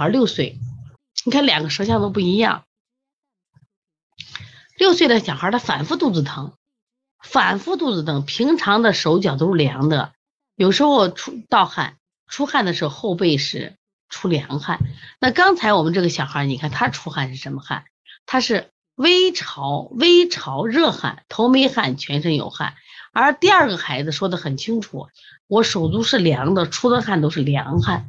孩六岁，你看两个舌象都不一样。六岁的小孩他反复肚子疼，反复肚子疼，平常的手脚都是凉的，有时候出盗汗，出汗的时候后背是出凉汗。那刚才我们这个小孩，你看他出汗是什么汗？他是微潮，微潮热汗，头没汗，全身有汗。而第二个孩子说的很清楚，我手足是凉的，出的汗都是凉汗。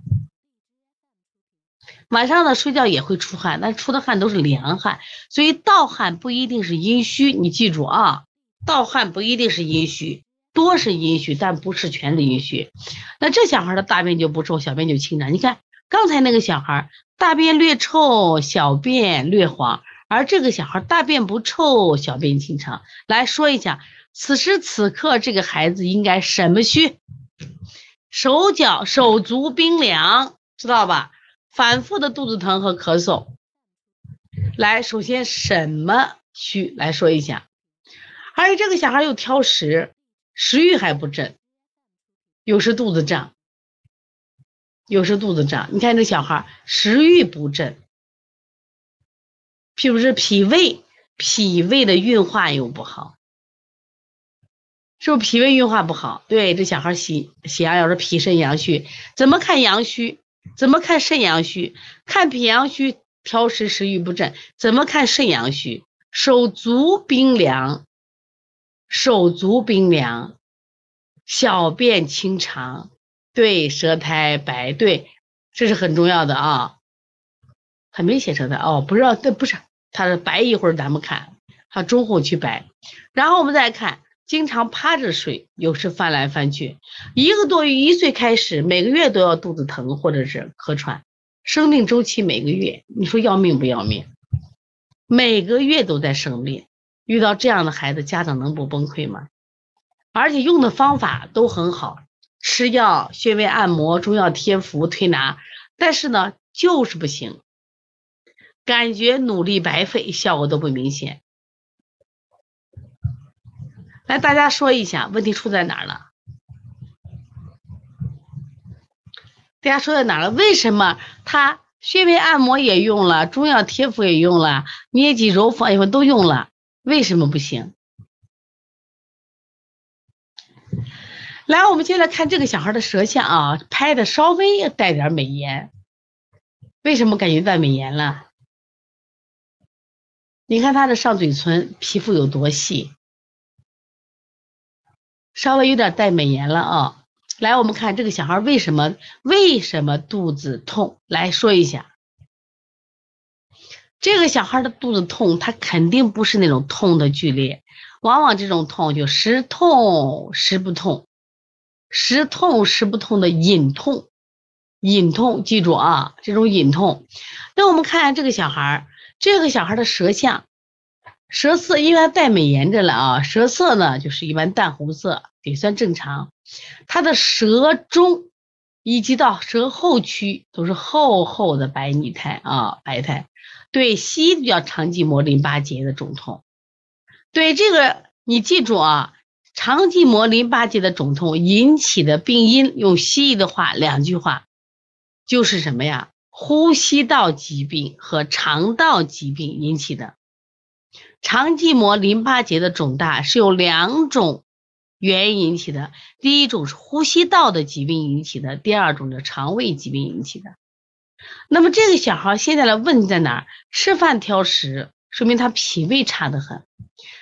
晚上呢，睡觉也会出汗，但出的汗都是凉汗，所以盗汗不一定是阴虚，你记住啊，盗汗不一定是阴虚，多是阴虚，但不是全是阴虚。那这小孩的大便就不臭，小便就清长。你看刚才那个小孩大便略臭，小便略黄，而这个小孩大便不臭，小便清长。来说一下，此时此刻这个孩子应该什么虚？手脚手足冰凉，知道吧？反复的肚子疼和咳嗽，来，首先什么虚来说一下？而且这个小孩又挑食，食欲还不振，有时肚子胀，有时肚子胀。你看这小孩食欲不振，是不是脾胃脾胃的运化又不好？是不是脾胃运化不好？对，这小孩喜喜阳要是脾肾阳虚，怎么看阳虚？怎么看肾阳虚？看脾阳虚，挑食食欲不振。怎么看肾阳虚？手足冰凉，手足冰凉，小便清长，对，舌苔白，对，这是很重要的啊。还没写舌苔哦，不知道，这不是他的白，一会儿咱们看，他中后期白，然后我们再看。经常趴着睡，有时翻来翻去，一个多月一岁开始，每个月都要肚子疼或者是咳喘，生病周期每个月，你说要命不要命？每个月都在生病，遇到这样的孩子，家长能不崩溃吗？而且用的方法都很好，吃药、穴位按摩、中药贴敷、推拿，但是呢，就是不行，感觉努力白费，效果都不明显。来，大家说一下问题出在哪儿了？大家说在哪儿了？为什么他穴位按摩也用了，中药贴敷也用了，捏脊揉腹也都用了，为什么不行？来，我们接着看这个小孩的舌象啊，拍的稍微带点美颜。为什么感觉带美颜了？你看他的上嘴唇皮肤有多细？稍微有点带美颜了啊！来，我们看这个小孩为什么为什么肚子痛？来说一下，这个小孩的肚子痛，他肯定不是那种痛的剧烈，往往这种痛就时痛时不痛，时痛时不痛的隐痛，隐痛，记住啊，这种隐痛。那我们看这个小孩，这个小孩的舌象。舌色因为它带美颜着了啊，舌色呢就是一般淡红色，也算正常。它的舌中以及到舌后区都是厚厚的白腻苔啊，白苔。对，西医叫肠系膜淋巴结的肿痛。对这个你记住啊，肠系膜淋巴结的肿痛引起的病因，用西医的话两句话，就是什么呀？呼吸道疾病和肠道疾病引起的。肠系膜淋巴结的肿大是由两种原因引起的，第一种是呼吸道的疾病引起的，第二种是肠胃疾病引起的。那么这个小孩现在的问题在哪儿？吃饭挑食，说明他脾胃差得很。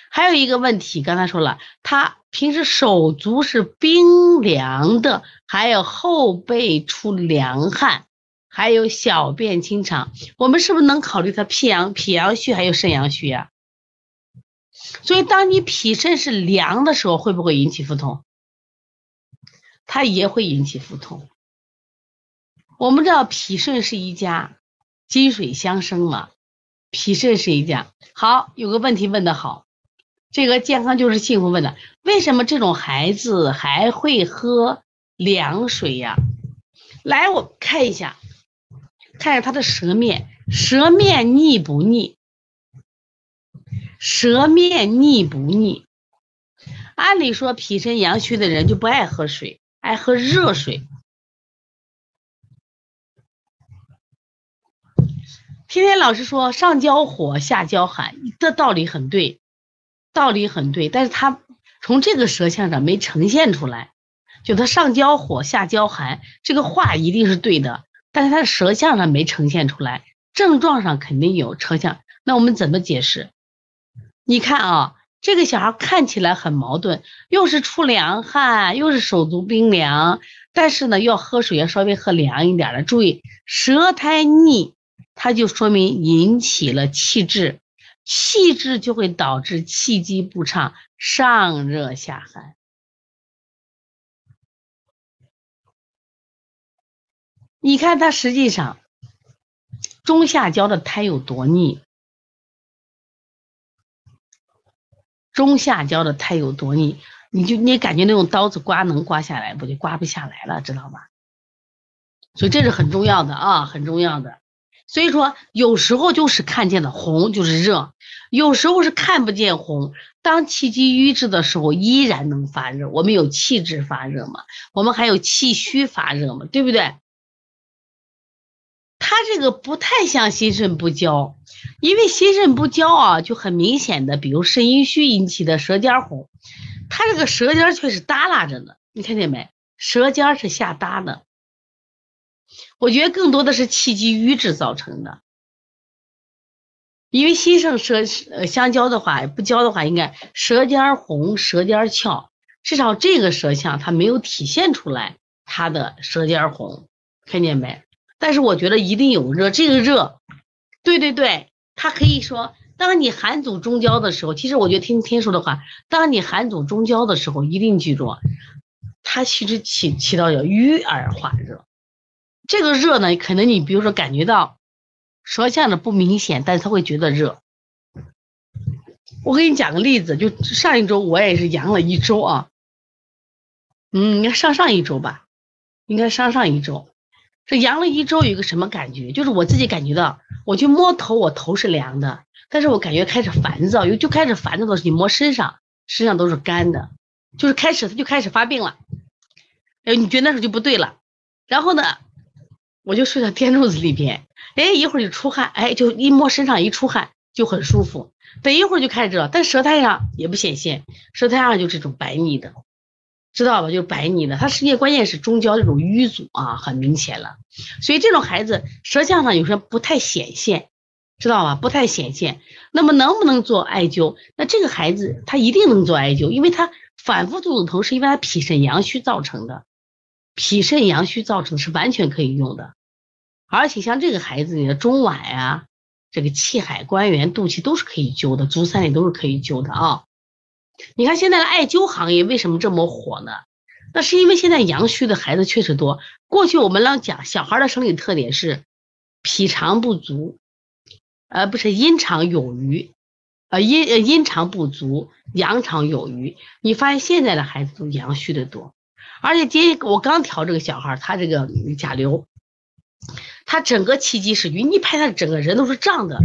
还有一个问题，刚才说了，他平时手足是冰凉的，还有后背出凉汗，还有小便清长。我们是不是能考虑他脾阳、脾阳虚还有肾阳虚呀？所以，当你脾肾是凉的时候，会不会引起腹痛？它也会引起腹痛。我们知道脾肾是一家，金水相生嘛，脾肾是一家。好，有个问题问的好，这个健康就是幸福问的，为什么这种孩子还会喝凉水呀？来，我看一下，看一下他的舌面，舌面腻不腻？舌面腻不腻？按理说脾肾阳虚的人就不爱喝水，爱喝热水。天天老师说上焦火，下焦寒，这道理很对，道理很对，但是他从这个舌象上没呈现出来，就他上焦火，下焦寒，这个话一定是对的，但是他的舌象上没呈现出来，症状上肯定有成像，那我们怎么解释？你看啊。这个小孩看起来很矛盾，又是出凉汗，又是手足冰凉，但是呢，要喝水要稍微喝凉一点的。注意，舌苔腻，它就说明引起了气滞，气滞就会导致气机不畅，上热下寒。你看他实际上中下焦的苔有多腻？中下焦的太有多腻，你就你感觉那种刀子刮能刮下来，不就刮不下来了，知道吧？所以这是很重要的啊，很重要的。所以说有时候就是看见的红就是热，有时候是看不见红。当气机瘀滞的时候，依然能发热。我们有气滞发热嘛？我们还有气虚发热嘛？对不对？他这个不太像心肾不交，因为心肾不交啊，就很明显的，比如肾阴虚引起的舌尖红，他这个舌尖却是耷拉着的，你看见没？舌尖是下耷的，我觉得更多的是气机瘀滞造成的，因为心肾舌呃相交的话，不交的话，应该舌尖红，舌尖翘，至少这个舌象它没有体现出来它的舌尖红，看见没？但是我觉得一定有热，这个热，对对对，他可以说，当你寒阻中焦的时候，其实我觉得听天说的话，当你寒阻中焦的时候，一定记住，它其实起起到叫瘀而化热，这个热呢，可能你比如说感觉到舌象的不明显，但是他会觉得热。我给你讲个例子，就上一周我也是阳了一周啊，嗯，应该上上一周吧，应该上上一周。这阳了一周，有一个什么感觉？就是我自己感觉到，我去摸头，我头是凉的，但是我感觉开始烦躁，又就开始烦躁的时候，你摸身上，身上都是干的，就是开始他就开始发病了。哎，你觉得那时候就不对了，然后呢，我就睡到天柱子里边，哎，一会儿就出汗，哎，就一摸身上一出汗就很舒服，等一会儿就开始热，但舌苔上也不显现，舌苔上就这种白腻的。知道吧？就是白腻的，他实际关键是中焦这种瘀阻啊，很明显了。所以这种孩子舌象上有时候不太显现，知道吧？不太显现。那么能不能做艾灸？那这个孩子他一定能做艾灸，因为他反复肚子疼是因为他脾肾阳虚造成的，脾肾阳虚造成是完全可以用的。而且像这个孩子，你的中脘呀、这个气海、关元、肚脐都是可以灸的，足三里都是可以灸的啊。你看现在的艾灸行业为什么这么火呢？那是因为现在阳虚的孩子确实多。过去我们老讲小孩的生理特点是脾肠不足，呃，不是阴肠有余，呃阴阴肠不足，阳肠有余。你发现现在的孩子都阳虚的多，而且今我刚调这个小孩，他这个甲流，他整个气机是瘀，你拍他整个人都是胀的。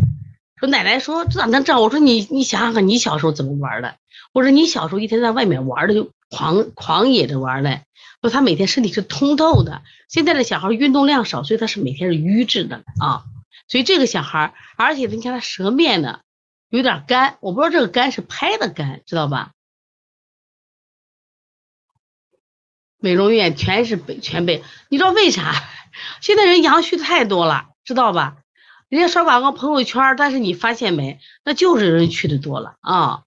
说奶奶说这咋能胀？我说你你想想看你小时候怎么玩的？我说你小时候一天在外面玩的就狂狂野着玩嘞。说他每天身体是通透的，现在的小孩运动量少，所以他是每天是瘀滞的啊。所以这个小孩，而且你看他舌面呢有点干，我不知道这个干是拍的干，知道吧？美容院全是背全背，你知道为啥？现在人阳虚太多了，知道吧？人家刷广告朋友圈，但是你发现没？那就是人去的多了啊。